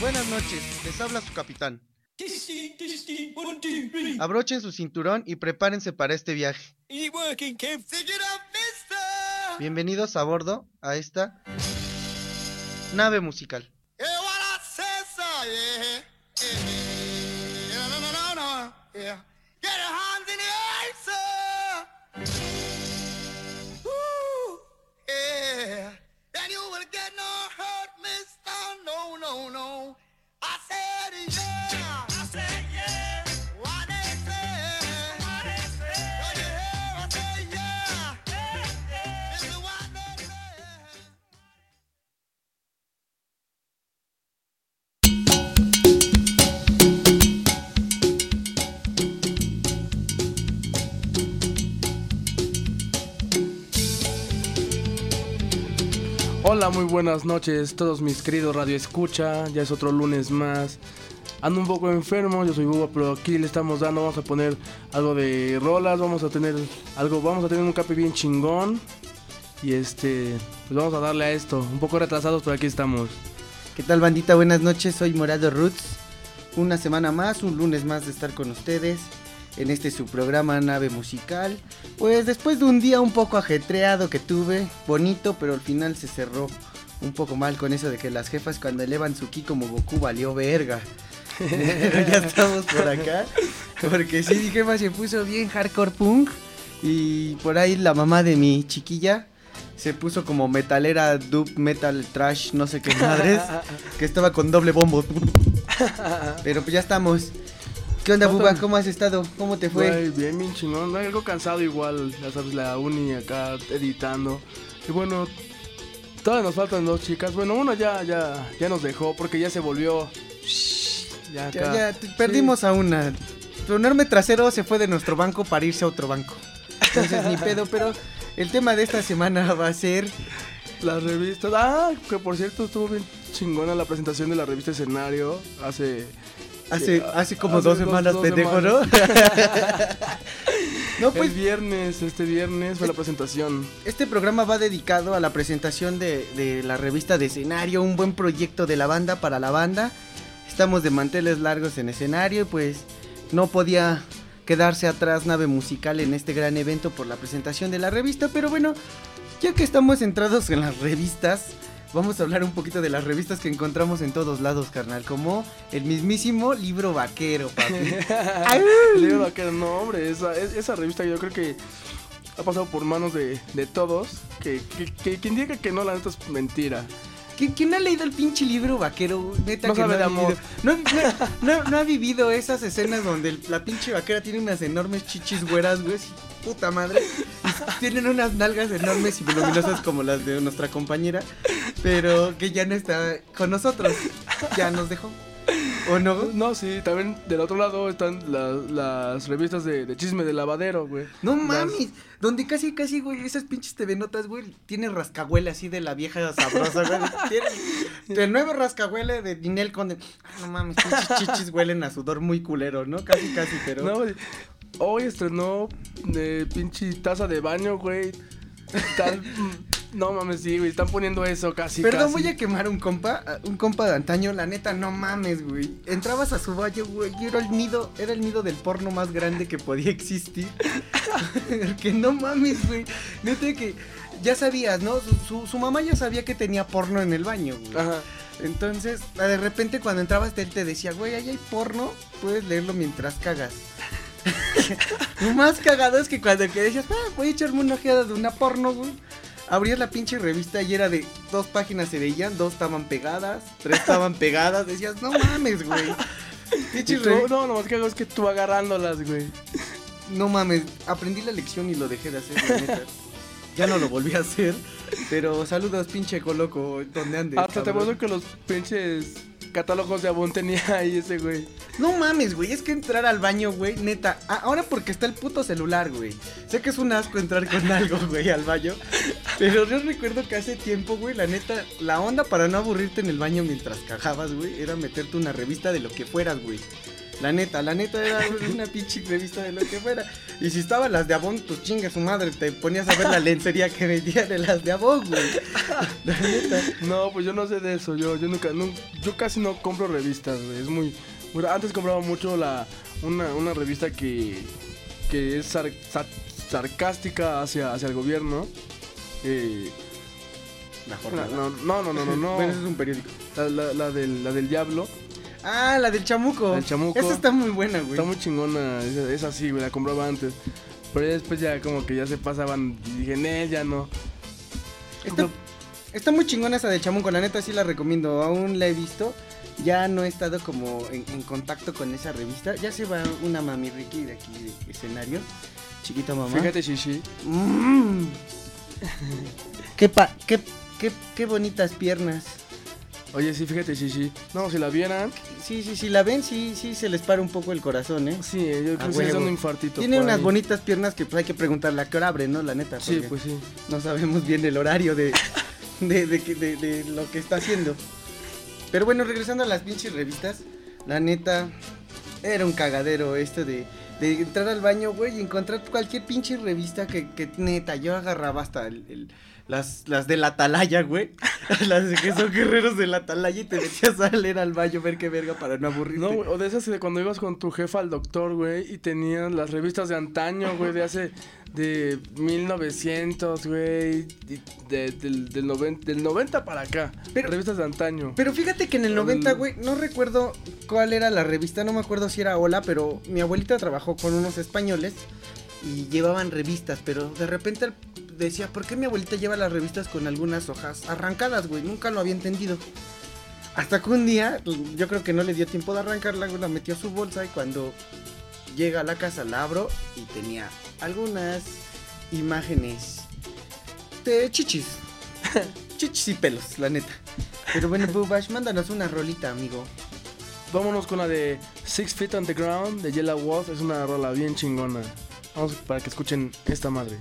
Buenas noches, les habla su capitán. Abrochen su cinturón y prepárense para este viaje. Bienvenidos a bordo a esta nave musical. Buenas noches, todos mis queridos Radio Escucha. Ya es otro lunes más. Ando un poco enfermo, yo soy Buba, pero aquí le estamos dando. Vamos a poner algo de rolas, vamos a tener algo, vamos a tener un cape bien chingón. Y este, pues vamos a darle a esto. Un poco retrasados, pero aquí estamos. ¿Qué tal, bandita? Buenas noches, soy Morado Roots. Una semana más, un lunes más de estar con ustedes en este su programa Nave Musical. Pues después de un día un poco ajetreado que tuve, bonito, pero al final se cerró un poco mal con eso de que las jefas cuando elevan su ki como Goku valió verga. ya estamos por acá. Porque sí, mi jefa se puso bien hardcore punk. Y por ahí la mamá de mi chiquilla se puso como metalera, dub, metal, trash, no sé qué madres. que estaba con doble bombo. Pero pues ya estamos. ¿Qué onda, Buba? ¿Cómo has estado? ¿Cómo te fue? Güey, bien, bien chingón. Algo cansado igual, ya sabes, la uni acá editando. Y bueno, todavía nos faltan dos chicas. Bueno, una ya, ya, ya nos dejó porque ya se volvió. Ya, acá. ya, ya perdimos a una. Tu enorme trasero se fue de nuestro banco para irse a otro banco. Entonces, ni pedo, pero el tema de esta semana va a ser. Las revistas. Ah, que por cierto estuvo bien chingona la presentación de la revista Escenario hace Hace, hace como hace dos, semanas, dos, pendejo, ¿no? no, pues. El viernes, este viernes fue la presentación. Este programa va dedicado a la presentación de, de, la revista de escenario, un buen proyecto de la banda para la banda. Estamos de manteles largos en escenario, pues no podía quedarse atrás nave musical en este gran evento por la presentación de la revista, pero bueno, ya que estamos centrados en las revistas, vamos a hablar un poquito de las revistas que encontramos en todos lados, carnal. Como el mismísimo libro vaquero, papi. libro vaquero, no, hombre, esa, esa revista yo creo que ha pasado por manos de, de todos. Que, que, que, quien diga que no, la neta es mentira. ¿Quién ha leído el pinche libro vaquero? Neta no que sabe no de amor. No, no, no, ha vivido esas escenas donde la pinche vaquera tiene unas enormes chichis güeras, güey. Puta madre. Tienen unas nalgas enormes y voluminosas como las de nuestra compañera. Pero que ya no está con nosotros. Ya nos dejó. ¿O no? No, sí, también del otro lado están la, las revistas de, de, chisme de lavadero, güey. No mames, donde casi, casi, güey, esas pinches TV notas, güey, tiene rascahuele así de la vieja sabrosa, güey. Tiene el nuevo rascahuele de Ninel Conde. no mames, pinches chichis huelen a sudor muy culero, ¿no? Casi, casi, pero. No, güey. Hoy estrenó de pinche taza de baño, güey. Tal. No mames, sí, güey, están poniendo eso casi. Perdón, casi. voy a quemar un compa, un compa de antaño, la neta, no mames, güey. Entrabas a su valle, güey, y era el nido, era el nido del porno más grande que podía existir. que no mames, güey. Neta que ya sabías, ¿no? Su, mamá ya sabía que tenía porno en el baño, güey. Ajá. Entonces, de repente cuando entrabas, él te decía, güey, ahí hay porno, puedes leerlo mientras cagas. Lo más cagado es que cuando que decías, ah, voy a echarme una ojeada de una porno, güey. Abrías la pinche revista y era de dos páginas se veían, dos estaban pegadas, tres estaban pegadas. Decías, no mames, güey. Pinche tú, No, lo más cagado es que tú agarrándolas, güey. No mames, aprendí la lección y lo dejé de hacer, neta. Ya no lo volví a hacer. Pero saludos, pinche coloco, ¿dónde andes? Hasta te acuerdo que los pinches catálogos de Avon tenía ahí ese güey. No mames, güey, es que entrar al baño, güey, neta. Ah, ahora porque está el puto celular, güey. Sé que es un asco entrar con algo, güey, al baño. Pero yo recuerdo que hace tiempo, güey, la neta, la onda para no aburrirte en el baño mientras cajabas, güey, era meterte una revista de lo que fueras, güey. La neta, la neta era una pinche revista de lo que fuera. Y si estaban las de Avon, pues chinga su madre, te ponías a ver la lencería que vendían de las de Avon, güey. La neta. No, pues yo no sé de eso. Yo, yo nunca, nun- yo casi no compro revistas, güey. Es muy, Antes compraba mucho la, una, una revista que, que es sar- sa- sarcástica hacia, hacia el gobierno. Eh, La la- jornada. no, no, no, no, no, no. Bueno, eso es un periódico. La, la- la del, la del diablo. Ah, la del chamuco. El chamuco. Esa está muy buena, güey. Está muy chingona. Es, así, güey. La compraba antes. Pero ya después ya como que ya se pasaban. Dije, "Nel, ya no. Está, está muy chingona esa de chamuco, la neta sí la recomiendo. Aún la he visto. Ya no he estado como en, en contacto con esa revista. Ya se va una mami Ricky de aquí de escenario. Chiquita mamá. Fíjate, Shishi. Mm. qué, pa- qué, qué, qué bonitas piernas. Oye, sí, fíjate, Shishi. No, si la vieran. Sí, sí, sí, la ven, sí, sí, se les para un poco el corazón, ¿eh? Sí, yo creo que sí es un infartito. Tiene unas ahí. bonitas piernas que pues, hay que preguntarle a qué hora abre, ¿no? La neta. Sí, pues sí. No sabemos bien el horario de, de, de, que- de- de lo que está haciendo. Pero bueno, regresando a las pinches revistas, la neta, era un cagadero esto de, de entrar al baño, güey, y encontrar cualquier pinche revista que, que neta, yo agarraba hasta el, el- las, las de la atalaya, güey. Las de que son guerreros de la atalaya y te metías a leer al baño, ver qué verga para no aburrirte. No, güey, o de esas de cuando ibas con tu jefa al doctor, güey, y tenían las revistas de antaño, güey, de hace, de 1900, güey, de- del, del, noven- del 90 para acá, Pero- revistas de antaño. Pero fíjate que en el El- 90, güey, no recuerdo cuál era la revista, no me acuerdo si era Hola, pero mi abuelita trabajó con unos españoles y llevaban revistas, pero de repente decía, ¿por qué mi abuelita lleva las revistas con algunas hojas arrancadas, güey? Nunca lo había entendido. Hasta que un día, yo creo que no le dio tiempo de arrancarla, güey, la metió a su bolsa y cuando llega a la casa la abro y tenía algunas imágenes de chichis. chichis y pelos, la neta. Pero bueno, Bubash, mándanos una rolita, amigo. Vámonos con la de Six Feet on the Ground de Yellow Wolf, es una rola bien chingona. Vamos para que escuchen esta madre.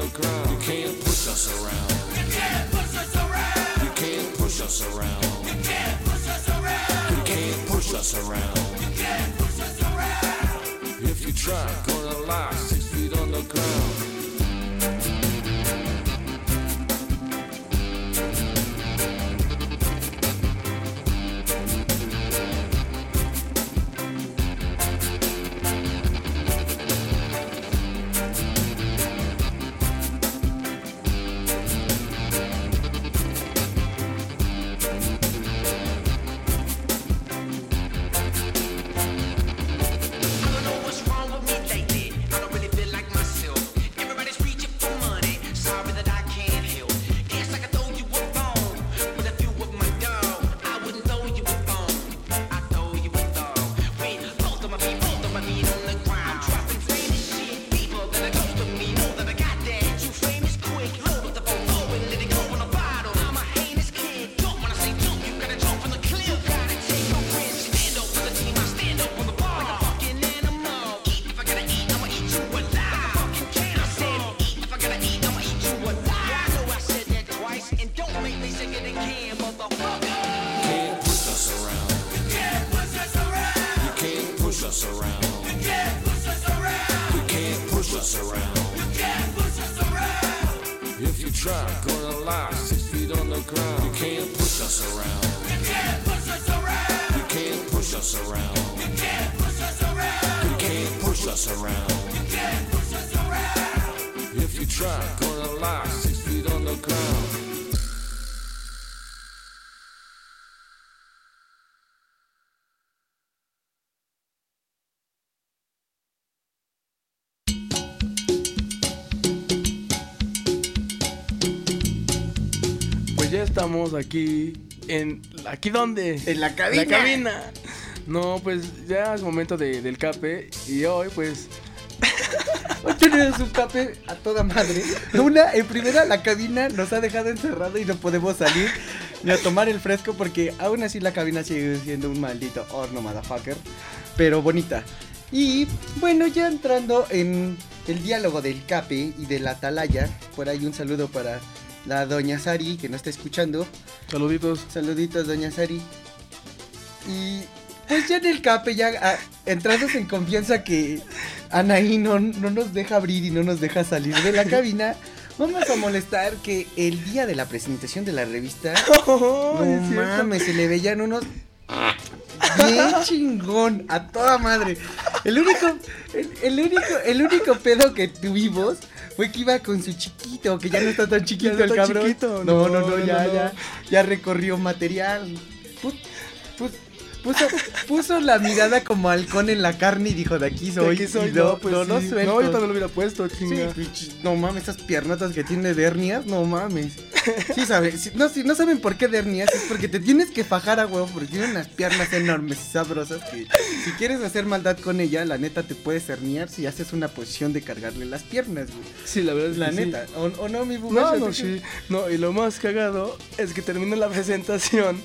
The ground. You can't push us around. You can't push us around. You can't push us around. You can't push us around. You can't push us around. You can't push us around. If you try, gonna lie six feet on the ground. Try, gonna lie six feet on the ground. You can't push us around. You can't push us around. You can't push us around. You can't push us around. You can't push us around. You can't push us around. If you try, gonna lie six feet on the ground. Estamos aquí en... ¿Aquí dónde? En la cabina. La cabina. No, pues ya es momento de- del cape y hoy pues... Hoy tenemos un cape a toda madre. Una, en primera, la cabina nos ha dejado encerrado y no podemos salir ni a tomar el fresco porque aún así la cabina sigue siendo un maldito horno, motherfucker. Pero bonita. Y bueno, ya entrando en el diálogo del cape y de la atalaya, por ahí un saludo para la doña Sari que nos está escuchando. Saluditos. Saluditos, doña Sari. Y pues ya en el cape, ya ah, entrados en confianza que Anaí no, no nos deja abrir y no nos deja salir de la cabina, vamos a molestar que el día de la presentación de la revista, Oh, no mames, se le veían unos bien chingón, a toda madre. El único, el, el único, el único pedo que tuvimos fue que iba con su chiquito, que ya no está tan chiquito no el cabrón. chiquito, no, no, no, ya, ya, ya recorrió material. Puso, puso la mirada como halcón en la carne y dijo, de aquí soy. Aquí soy y no, yo, pues no, no sí. No, yo también lo hubiera puesto, Sí, chinga. no mames, esas piernotas que tiene de hernias, no mames. Sí, sabe, si- no, si no saben por qué de hernias, es porque te tienes que fajar a huevo, porque tiene unas piernas enormes y sabrosas que si quieres hacer maldad con ella, la neta te puedes herniar si haces una posición de cargarle las piernas, güey. Sí, la verdad es La que sí. neta, o, o no, mi No, bugacho, no, ¿tú qué- sí. No, y lo más cagado es que termina la presentación.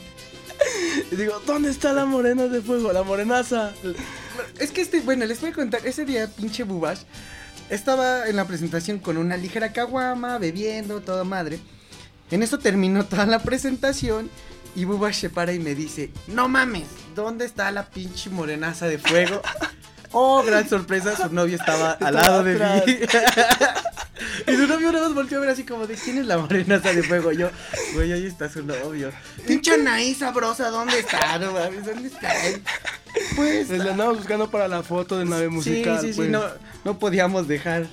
Y digo, ¿dónde está la morena de fuego? La morenaza. Es que este, bueno, les voy a contar, ese día pinche Bubash estaba en la presentación con una ligera caguama, bebiendo, toda madre. En eso terminó toda la presentación y Bubash se para y me dice, no mames, ¿dónde está la pinche morenaza de fuego? Oh, gran sorpresa, su novio estaba al lado de mí. y su novio nada más volteó a ver así como de, ¿quién es la morenaza de fuego? Yo, güey, ahí está su novio. Pinche Anaí sabrosa, ¿dónde está? No mames, ¿dónde está? Pues, Pues la andamos buscando para la foto de nave musical. Sí, sí, sí, pues. no, no podíamos dejar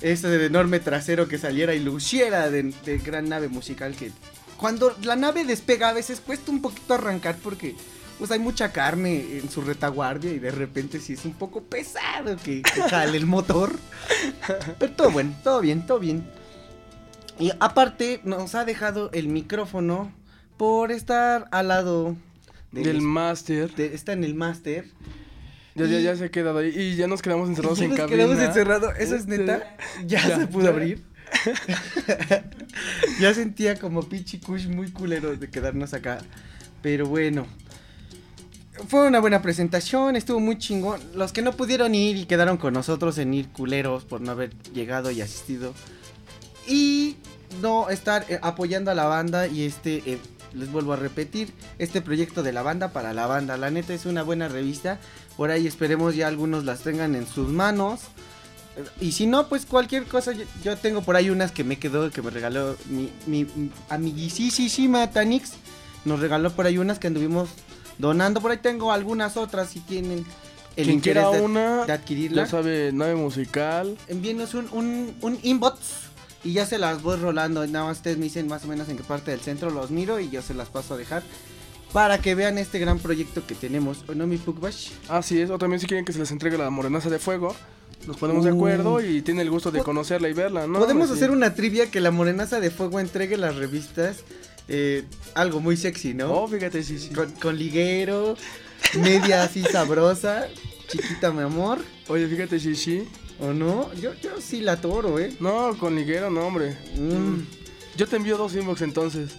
ese enorme trasero que saliera y luciera de, de gran nave musical que cuando la nave despega a veces cuesta un poquito arrancar porque pues hay mucha carne en su retaguardia y de repente sí es un poco pesado que, que jale el motor. Pero todo bueno, todo bien, todo bien. Y aparte nos ha dejado el micrófono por estar al lado Del máster. de- está en el máster. Ya, ya, ya se ha quedado ahí. Y ya nos quedamos encerrados Ya en nos cabina. quedamos encerrados, eso es Este, neta. Ya, ya, se pudo abrir. ya sentía como pinche kush muy culero de quedarnos acá. Pero bueno. Fue una buena presentación, estuvo muy chingón. Los que no pudieron ir y quedaron con nosotros en ir culeros por no haber llegado y asistido. y no estar eh, apoyando a la banda y este, eh, les vuelvo a repetir, este proyecto de la banda para la banda. La neta es una buena revista. Por ahí esperemos ya algunos las tengan en sus manos. Y si no, pues cualquier cosa, yo, tengo por ahí unas que me quedó, que me regaló mi, mi amiguisísima Tanix. Nos regaló por ahí unas que anduvimos donando. Por ahí tengo algunas otras si tienen el Quien interés quiera de, una, de adquirirla. ya sabe, nave musical. Envíenos un, un, un inbox y ya se las voy rolando. Nada más ustedes me dicen más o menos en qué parte del centro los miro y yo se las paso a dejar. Para que vean este gran proyecto que tenemos. ¿O no, mi Pugbash? Así es, o también si quieren que se les entregue la morenaza de fuego, nos ponemos de Uh. acuerdo y tiene el gusto de conocerla y verla, ¿no? Podemos hacer una trivia que la morenaza de fuego entregue las revistas. Eh, algo muy sexy, ¿no? Oh, fíjate, sí, sí. Con, con liguero, media así sabrosa, chiquita mi amor, Oye, fíjate, sí, sí. ¿o no? Yo, yo sí la toro, ¿eh? No, con liguero, no, hombre. Mm, Yo te envío dos inbox entonces.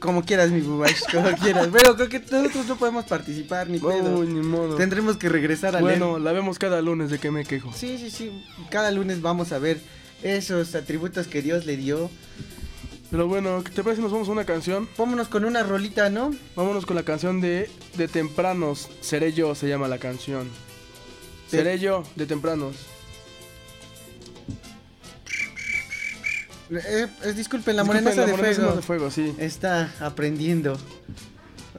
como quieras, mi bubash, como quieras. Pero creo que nosotros no podemos participar, ni pedo. Uy, ni modo. Tendremos que regresar a Bueno, la vemos cada lunes, ¿de qué me quejo? Sí, sí, sí. Cada lunes vamos a ver esos atributos que Dios le dio. Pero bueno, ¿qué te parece si nos vamos a una canción? Vámonos con una rolita, ¿no? Vámonos con la canción de, de Tempranos. Seré yo, se llama la canción. Sí. Seré yo, de Tempranos. Eh, eh, disculpen, la la de de fuego, sí. está aprendiendo.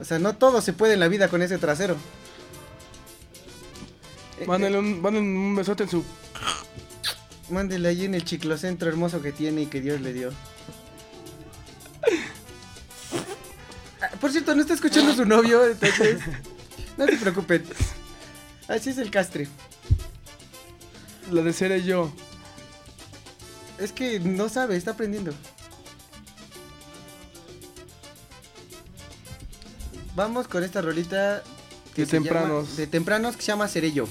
O sea, no todo se puede en la vida con ese trasero. Eh, Mándale un, mándale un besote en su... eh, mándele ahí en el chiclocentro hermoso que tiene y que Dios le dio. Por cierto, no está escuchando su novio, entonces no se preocupen. Así es el castre. La de Seré yo. Es que no sabe, está aprendiendo. Vamos con esta rolita De se llama- tempranos. de tempranos que se llama Seré yo.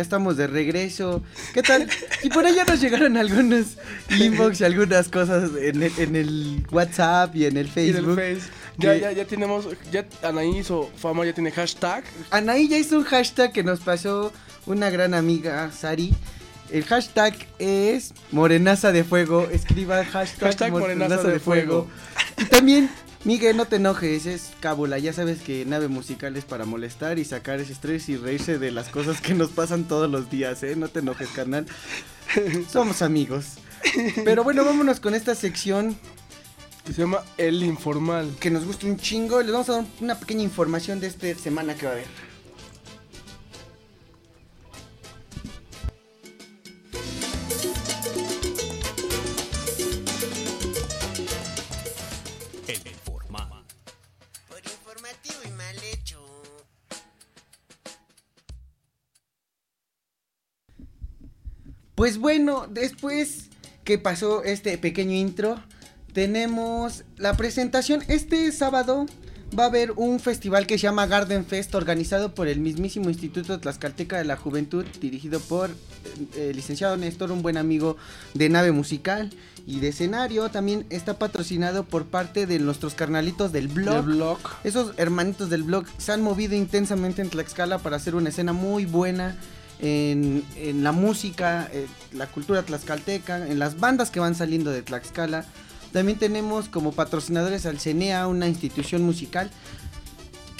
Ya estamos de regreso. ¿Qué tal? Y por allá nos llegaron algunos inbox y algunas cosas en el, en el WhatsApp y en el Y del Facebook. Face. Ya, ya, ya tenemos, ya Anaí hizo fama, ya tiene hashtag. Anaí ya hizo un hashtag que nos pasó una gran amiga, Sari. El hashtag es Morenaza de Fuego. Escriba hashtag, Hashtag Morenaza, Morenaza de, de fuego. Y también, Miguel, no te enojes, es cábula. Ya sabes que nave musical es para molestar y sacar ese estrés y reírse de las cosas que nos pasan todos los días, ¿eh? No te enojes, carnal. Somos amigos. Pero bueno, vámonos con esta sección Que se llama El Informal. que nos gusta un chingo. Les vamos a dar una pequeña información de esta semana que va a haber. Pues bueno, después que pasó este pequeño intro, tenemos la presentación. Este sábado va a haber un festival que se llama Garden Fest, organizado por el mismísimo Instituto Tlaxcalteca de la Juventud, dirigido por eh, el licenciado Néstor, un buen amigo de nave musical y de escenario. También está patrocinado por parte de nuestros carnalitos del blog. Blog. Esos hermanitos del blog se han movido intensamente en Tlaxcala para hacer una escena muy buena en, en la música, eh, la cultura tlaxcalteca, en las bandas que van saliendo de Tlaxcala. También tenemos como patrocinadores al CENEA, una institución musical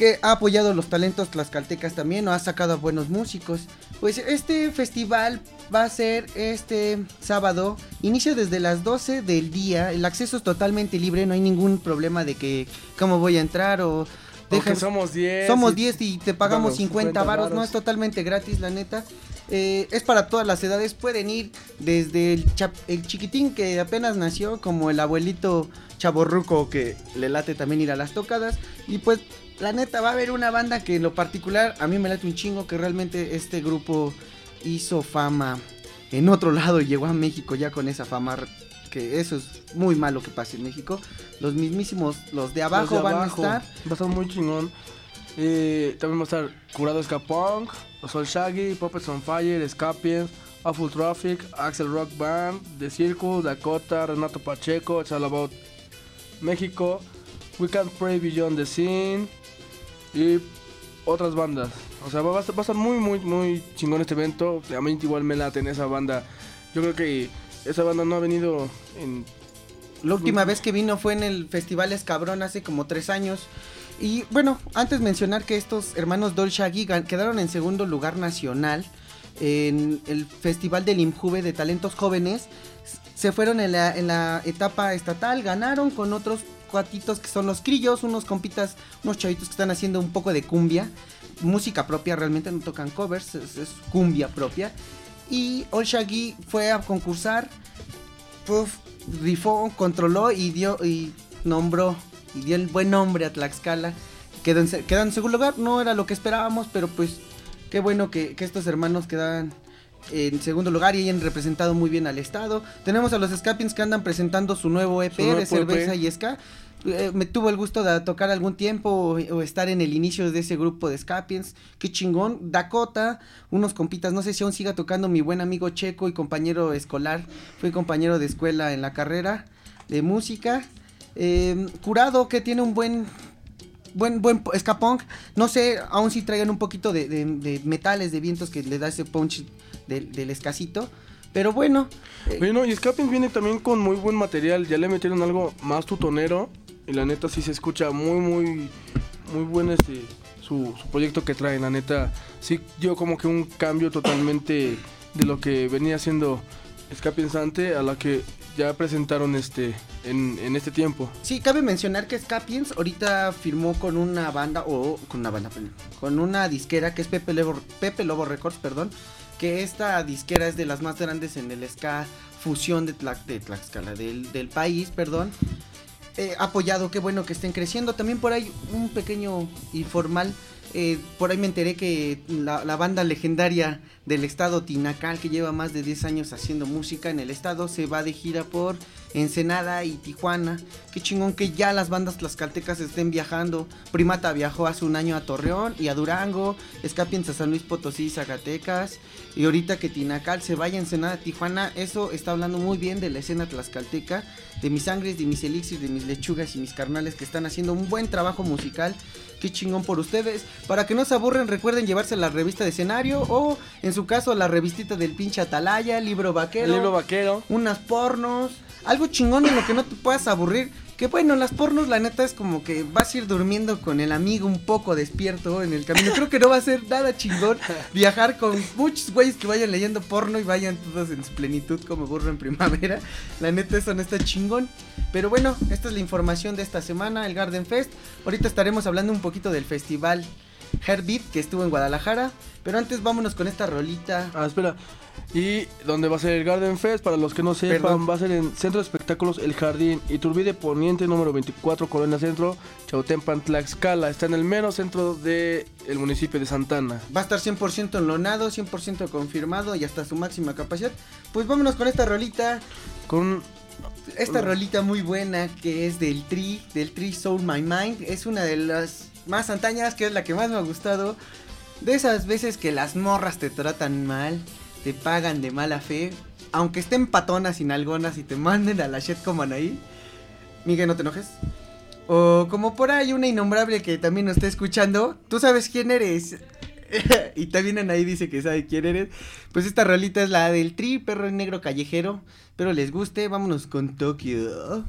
que ha apoyado los talentos tlaxcaltecas también, o ha sacado a buenos músicos. Pues este festival va a ser este sábado, inicia desde las 12 del día, el acceso es totalmente libre, no hay ningún problema de que cómo voy a entrar o... Dejan- somos 10. somos y- 10 y te pagamos Vamos, 50 varos, no es totalmente gratis, la neta. Eh, es para todas las edades, pueden ir desde el, chap- el chiquitín que apenas nació, como el abuelito chaborruco que le late también ir a las tocadas. Y pues, la neta, va a haber una banda que en lo particular a mí me late un chingo, que realmente este grupo hizo fama en otro lado y llegó a México ya con esa fama. Que eso es muy malo que pase en México. Los mismísimos, los de abajo Los de van a estar. Va a estar muy chingón. Eh, también va a estar Curado Ska Punk, Soul Shaggy, Puppets on Fire, Scapiens, Awful Traffic, Axel Rock Band, The Circle, Dakota, Renato Pacheco, It's All About México, We Can't Pray Beyond the Scene y otras bandas. O sea, va, va a estar, va a estar muy, muy, muy chingón este evento. A mí igual me late en esa banda. Yo creo que esa banda no ha venido en La última vez que vino fue en el Festival Escabrón hace como tres años. Y bueno, antes mencionar que estos hermanos Dolce gan- quedaron en segundo lugar nacional en el Festival del Imjuve de Talentos Jóvenes. Se fueron en la, etapa estatal, ganaron con otros cuatitos que son los crillos, unos compitas, unos chavitos que están haciendo un poco de cumbia. Música propia, realmente no tocan covers, es cumbia propia. Y Shaggy fue a concursar, puf, rifó, controló y dio y nombró y dio el buen nombre a Tlaxcala. Quedó en, se- quedó en segundo lugar, no era lo que esperábamos, pero pues qué bueno que, que estos hermanos quedan en segundo lugar y hayan representado muy bien al estado. Tenemos a los Scapins que andan presentando su nuevo EP Su nuevo de cerveza EP. y ska. Eh, me tuvo el gusto de tocar algún tiempo o, estar en el inicio de ese grupo de Scapiens. Qué chingón. Dakota, unos compitas, no sé si aún siga tocando mi buen amigo Checo y compañero escolar. Fue compañero de escuela en la carrera de música. Eh, curado, que tiene un buen buen buen. No sé, aún si traigan un poquito de, metales, de vientos que le da ese punch del, escasito. Pero bueno, eh, Bueno, y Scapins viene también con muy buen material. Ya le metieron algo más tutonero. Y la neta sí se escucha muy, muy, muy buen este su, proyecto que traen. La neta sí dio como que un cambio totalmente de lo que venía haciendo Scapins antes a la que ya presentaron este en, en este tiempo. Sí, cabe mencionar que Scapiens ahorita firmó con una banda, o con una banda, con una disquera que es Pepe Lobo, Pepe Lobo Records, perdón, que esta disquera es de las más grandes en el ska fusión de, Tlax- de Tlaxcala, del, del país, perdón. Eh, apoyado, qué bueno que estén creciendo. También por ahí un pequeño informal Eh, por ahí me enteré que la, la banda legendaria del estado Tinacal, que lleva más de 10 años haciendo música en el estado, se va de gira por Ensenada y Tijuana. Qué chingón que ya las bandas tlaxcaltecas estén viajando. Primata viajó hace un año a Torreón y a Durango. Escapien a San Luis Potosí y Zacatecas. Y ahorita que Tinacal se vaya a Ensenada, Tijuana, eso está hablando muy bien de la escena tlaxcalteca, de mis sangres, de mis elixirs, de mis lechugas y mis carnales que están haciendo un buen trabajo musical. Qué chingón por ustedes. Para que no se aburren, recuerden llevarse la revista de escenario o, en su caso, la revistita del pinche Atalaya, libro vaquero. El libro vaquero. unas pornos, algo chingón en lo que no te puedas aburrir. Que bueno, las pornos la neta es como que vas a ir durmiendo con el amigo un poco despierto en el camino. Creo que no va a ser nada chingón viajar con muchos güeyes que vayan leyendo porno y vayan todos en su plenitud como burro en primavera. La neta eso no está chingón. Pero bueno, esta es la información de esta semana, el Garden Fest. Ahorita estaremos hablando un poquito del festival Heartbeat que estuvo en Guadalajara. Pero antes vámonos con esta rolita. Ah, espera. Y donde va a ser el Garden Fest, para los que no sepan, Perdón. va a ser en Centro de Espectáculos El Jardín, Iturbide Poniente, número 24, Colonia Centro, Chautempan, Tlaxcala. Está en el mero centro del municipio de Santana. Va a estar 100% enlonado, 100% confirmado y hasta su máxima capacidad. Pues vámonos con esta rolita. Con Esta rolita muy buena que es del Tri, del Tri Soul My Mind. Es una de las más antañas, que es la que más me ha gustado. De esas veces que las morras te tratan mal, te pagan de mala fe. Aunque estén patonas y nalgonas y te manden a la shit como ahí. Miguel, no te enojes. O como por ahí una innombrable que también nos está escuchando. Tú sabes quién eres. y también ahí dice que sabe quién eres. Pues esta rolita es la del Tri, perro negro callejero. Espero les guste. Vámonos con Tokio.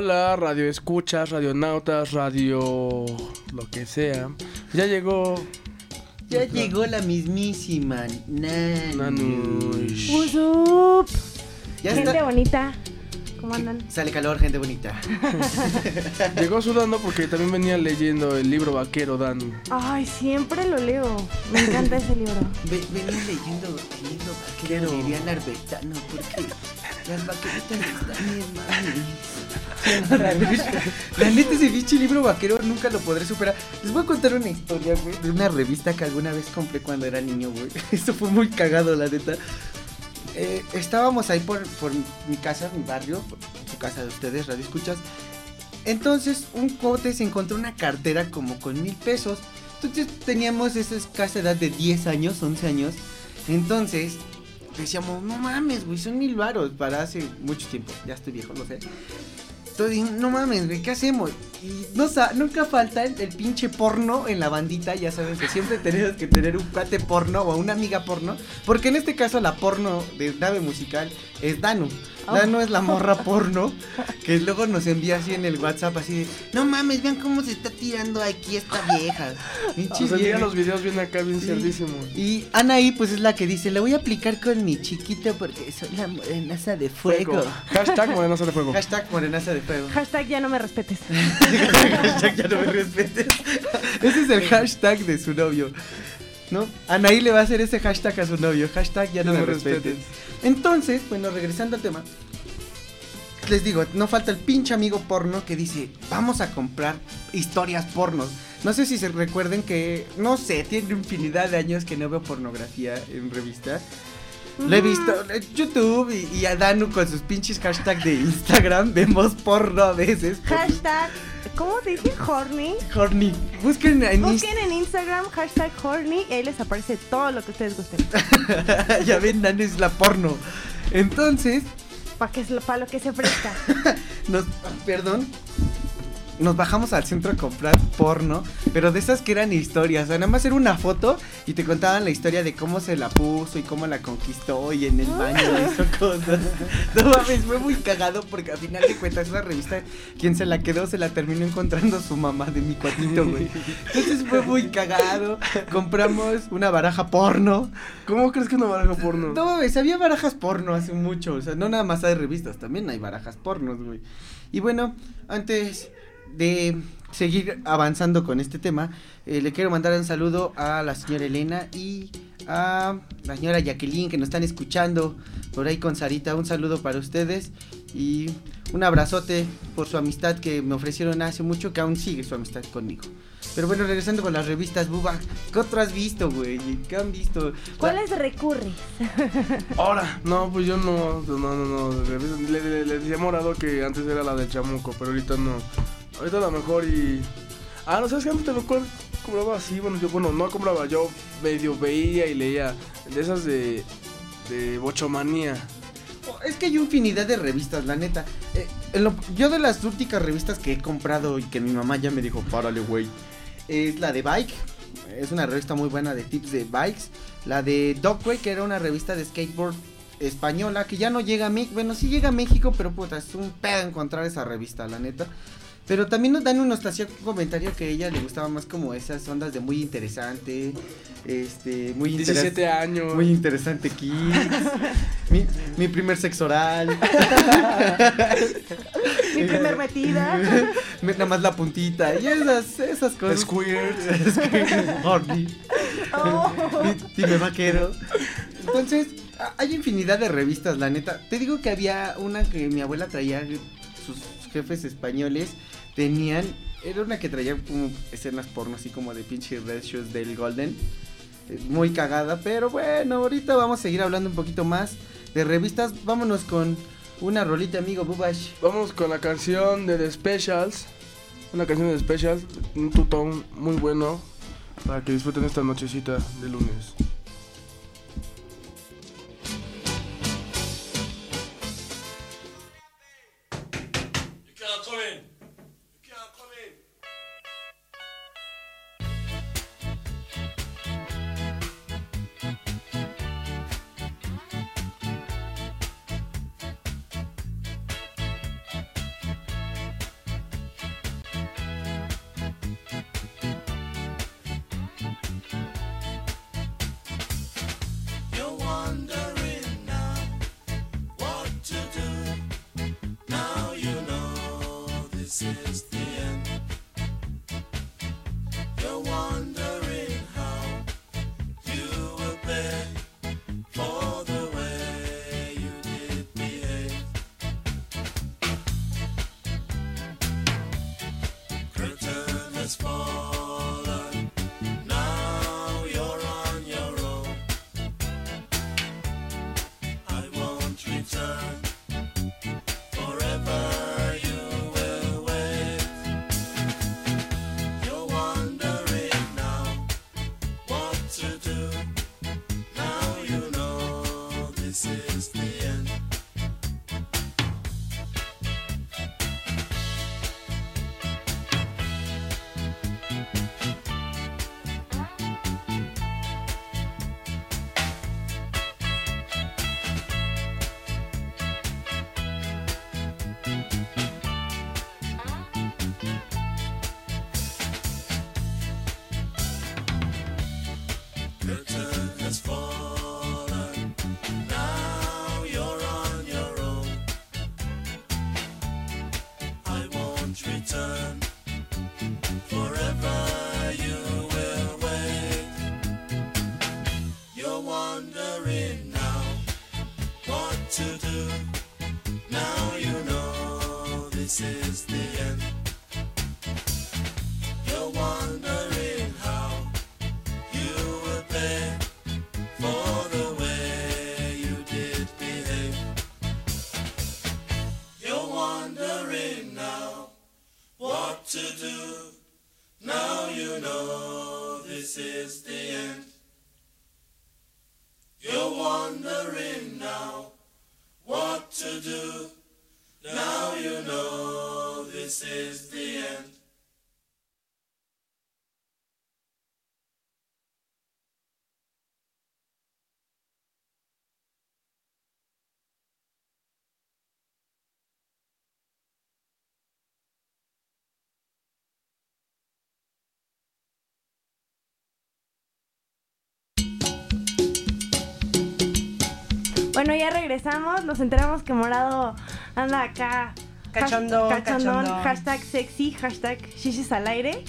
Hola, radio escuchas, radionautas, radio lo que sea. Ya llegó Ya llegó la mismísima Nanu. Nanush. What's up? Ya Gente está. bonita. ¿Cómo andan? Sale calor, gente bonita. Llegó sudando porque también venía leyendo el libro vaquero Dan. Ay, siempre lo leo. Me encanta ese libro. Ve- venía leyendo el libro vaquero, diría Narvetano, porque las vaqueritas están bien. La neta, ese pinche libro vaquero nunca lo podré superar. Les voy a contar una historia, güey, de una revista que alguna vez compré cuando era niño, güey. Eso fue muy cagado, la neta. Eh, estábamos ahí por, por mi casa, mi barrio, por su casa de ustedes, Radio Escuchas. Entonces, un cote se encontró una cartera como con mil pesos. Entonces, teníamos esa escasa edad de 10 años, 11 años. Entonces, decíamos, no mames, güey, son mil varos para hace mucho tiempo. Ya estoy viejo, lo sé. Entonces, no mames, güey, ¿qué hacemos? Y no, nunca falta el, el pinche porno en la bandita. Ya saben que siempre tenemos que tener un cuate porno o una amiga porno. Porque en este caso, la porno de nave musical es Danu. Danu es la morra porno que luego nos envía así en el WhatsApp, así de, no mames, vean cómo se está tirando aquí esta vieja. Pinche Nos envía vieja. los videos bien acá, bien Sí. cerdísimos. Y Anaí, pues es la que dice, le voy a aplicar con mi chiquito porque soy la morenaza de fuego. Hashtag morenaza de fuego. Hashtag morenaza de fuego. Hashtag ya no me respetes. hashtag ya no me respetes. Ese es el hashtag de su novio. ¿No? Anaí le va a hacer ese hashtag a su novio. Hashtag ya no, me respetes. Entonces, bueno, regresando al tema. Les digo, no falta el pinche amigo porno que dice, vamos a comprar historias pornos. No sé si se recuerden que, no sé, tiene infinidad de años que no veo pornografía en revistas. Lo he visto en YouTube y, y a Danu con sus pinches hashtags de Instagram. Vemos porno a veces. Hashtag, ¿cómo dice? Horny. Horny. Busquen en Busquen en Instagram hashtag horny y ahí les aparece todo lo que ustedes gusten. ya ven, Danu es la porno. Entonces, Para que, para lo que se presta. nos, perdón, nos bajamos al centro a comprar porno, pero de esas que eran historias, o sea, nada más era una foto y te contaban la historia de cómo se la puso y cómo la conquistó y en el baño hizo cosas. No mames, fue muy cagado porque al final de cuentas esa revista, quien se la quedó se la terminó encontrando su mamá de mi cuatito, güey. Entonces fue muy cagado. Compramos una baraja porno. ¿Cómo crees que una baraja porno? No mames, había barajas porno hace mucho. O sea, no nada más hay revistas, también hay barajas pornos, güey. Y bueno, antes de seguir avanzando con este tema, eh, le quiero mandar un saludo a la señora Elena y a la señora Jacqueline que nos están escuchando por ahí con Sarita. Un saludo para ustedes y un abrazote por su amistad que me ofrecieron hace mucho, que aún sigue su amistad conmigo. Pero bueno, regresando con las revistas, Buba, ¿qué otro has visto, güey? ¿Qué han visto? ¿Cuáles recurre? Ahora, no, pues yo no, no, no, no. Le, le- le decía Morado que antes era la de Chamuco, pero ahorita no. Ahorita a lo mejor y. Ah, no sabes que antes te recuerdo compraba así, bueno, yo, bueno, no compraba, yo medio veía y leía de esas de. de Bochomanía. Es que hay infinidad de revistas, la neta. Eh, yo de las únicas revistas que he comprado y que mi mamá ya me dijo, párale, güey, es la de Bike. Es una revista muy buena de tips de bikes. La de Dogway, que era una revista de skateboard española, que ya no llega a México. Bueno, sí llega a México, pero puta, es un pedo encontrar esa revista, la neta. Pero también nos dan unos hacía un comentario que a ella le gustaba más como esas ondas de muy interesante. Este, muy interesante. 17 años. Muy interesante Kids. mi, mi primer sexo oral. Mi primer metida. Me- Nada más la puntita. Y esas, esas cosas. Squirt. Squirt. Horny. Oh. Di- Dime vaquero. Entonces, hay infinidad de revistas, la neta. Te digo que había una que mi abuela traía, sus jefes españoles tenían. Era una que traía como escenas porno, así como de pinche Red Shoes del Golden. Eh, Muy cagada, pero bueno, ahorita vamos a seguir hablando un poquito más de revistas. Vámonos con una rolita, amigo Bubash. Vamos con la canción de The Specials. Una canción de The Specials, un tutón muy bueno para que disfruten esta nochecita de lunes. Bueno, ya regresamos. Nos enteramos que Morado anda acá. Cachondón, Hash- cachondón, cachondón. Hashtag sexy, hashtag shishis al aire.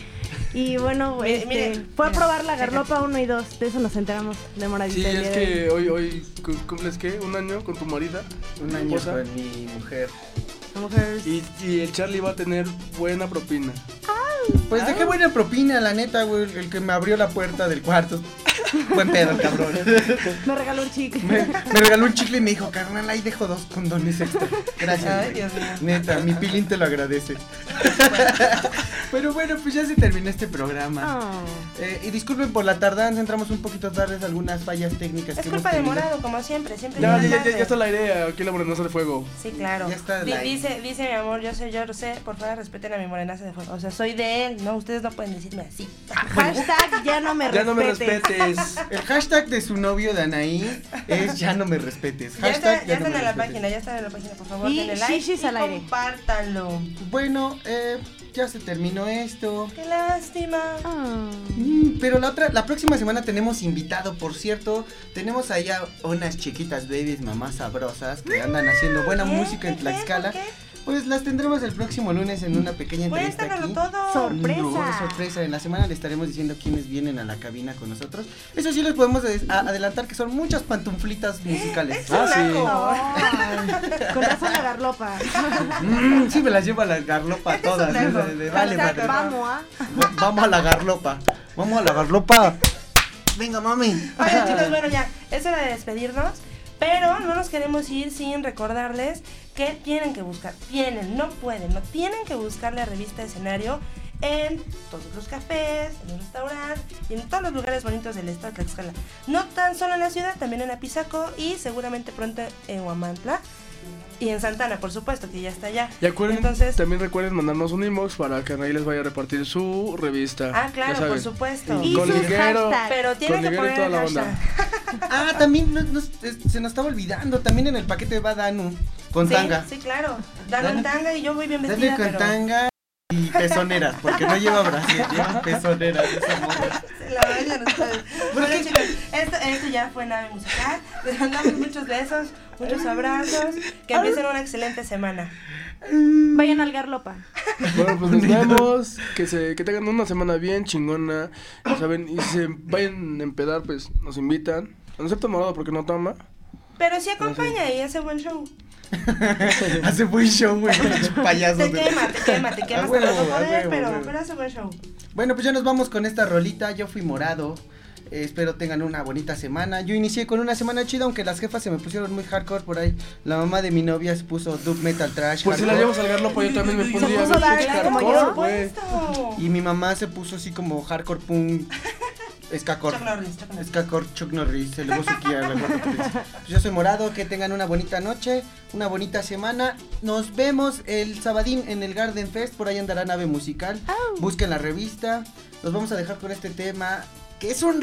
Y bueno, Mire, este, mire, fue a probar la garlopa 1 y 2. De eso nos enteramos de Moradita. Sí, es que hoy, hoy cu- cumples qué, un año con tu marida. Un año con mi mujer. Y, y el Charlie va a tener buena propina. Pues de qué buena propina, la neta, güey. El que me abrió la puerta del cuarto. Buen pedo, el cabrón. Me regaló un chicle. Me, me regaló un chicle y me dijo, carnal, ahí dejo dos condones extra. Gracias. Ay. Dios mío. Neta, mi pilín te lo agradece. Pero bueno, pues ya se terminó este programa. Oh. Eh, y disculpen por la tardanza, entramos un poquito tarde, algunas fallas técnicas Es que culpa hemos de. Morado, como siempre. Siempre Ya, llega ya, ya, ya está la idea, aquí la morenaza de fuego. Sí, claro. Ya está la- dice, dice mi amor, yo sé, yo lo sé, por favor respeten a mi morenaza de fuego. O sea, soy de él, ¿no? Ustedes no pueden decirme así. Hashtag ya no me Ya no me respetes. respetes. El hashtag de su novio de Anaí es ya no me respetes. Ya, Hashtag está, ya no están me en la respetes. página, ya están en la página, por favor, Y denle like shishis y al aire. compártanlo. Bueno, eh, ya se terminó esto. Qué lástima. Oh. Mm, Pero la otra, la próxima semana tenemos invitado, por cierto, tenemos allá unas chiquitas babies mamás sabrosas que andan haciendo buena ¿Qué? música en. Tlaxcala. ¿Por qué? Pues las tendremos el próximo lunes en una pequeña entrevista aquí. todo. Sorpresa. No, sorpresa. En la semana le estaremos diciendo quiénes vienen a la cabina con nosotros. Eso sí les podemos adelantar que son muchas pantuflitas musicales. Ah, sí. Con razón la garlopa. Mm, sí, me las llevo a la garlopa todas. ¿eh? De- de- vale, madre. Vamos, ¿ah? Va- Vamos a la garlopa. Vamos a la garlopa. Venga, mami. Oigan, chicos, bueno, ya, es hora de despedirnos. Pero no nos queremos ir sin recordarles que tienen que buscar, tienen, no pueden, no tienen que buscar la revista escenario en todos los cafés, en los restaurantes y en todos los lugares bonitos del estado de Tlaxcala. No tan solo en la ciudad, también en Apizaco y seguramente pronto en Huamantla. Y en Santana, por supuesto, que ya está allá. Y acuerden, Entonces, también recuerden mandarnos un inbox para que Anaí les vaya a repartir su revista. ah, claro, por supuesto. Y Con sus liguero. Pero tienen que Con poner toda el la onda. Ah, también nos- nos- es- se nos estaba olvidando. También en el paquete va Danu con Sí, tanga. Sí, claro. Dale- en tanga y yo voy bien vestida, con pero... tanga y pezoneras, porque no lleva brasil, lleva pezoneras esa. Se la vayan ustedes. Bueno, esto, esto ya fue nave musical. Les mandamos muchos besos, muchos abrazos. Que empiecen una excelente semana. Vayan al garlopa. Bueno, pues nos vemos. Que, se, que tengan una semana bien chingona. Saben, y si se vayan a empedar, pues nos invitan. No excepto Morado porque no toma. Pero sí acompaña y hace buen show. Hace buen show, güey, payaso. Te de- quema, te quema, te quema A hasta huevo, no a poder, huevo, pero, pero hace buen show. Bueno, pues ya nos vamos con esta rolita. Yo fui morado. Eh, espero tengan una bonita semana. Yo inicié con una semana chida, aunque las jefas se me pusieron muy hardcore por ahí. La mamá de mi novia se puso dub metal trash. Pues si la hardcore. llevas al garlopo, yo también me pondría puso hardcore. Y mi mamá se puso así como hardcore punk. Escacor. Escacor Chuck Norris. Se le. Pues yo soy morado. Que tengan una bonita noche. Una bonita semana. Nos vemos el sabadín en el Garden Fest. Por ahí andará nave musical. Busquen la revista. Los vamos a dejar con este tema. Que es un.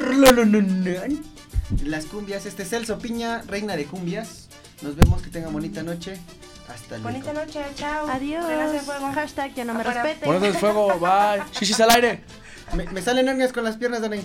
Las cumbias. Este es Celso Piña, reina de cumbias. Nos vemos. Que tengan bonita noche. Hasta luego. Bonita noche, chao. Adiós. De fuego. Hashtag ya no me Afuera. respeten. De fuego, bye. Shishis al aire. Me, me salen hernias con las piernas, Dani.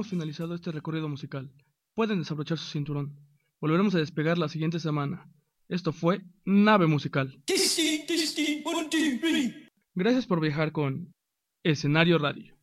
Hemos finalizado este recorrido musical. Pueden desabrochar su cinturón. Volveremos a despegar la siguiente semana. Esto fue Nave Musical. Gracias por viajar con Escenario Radio.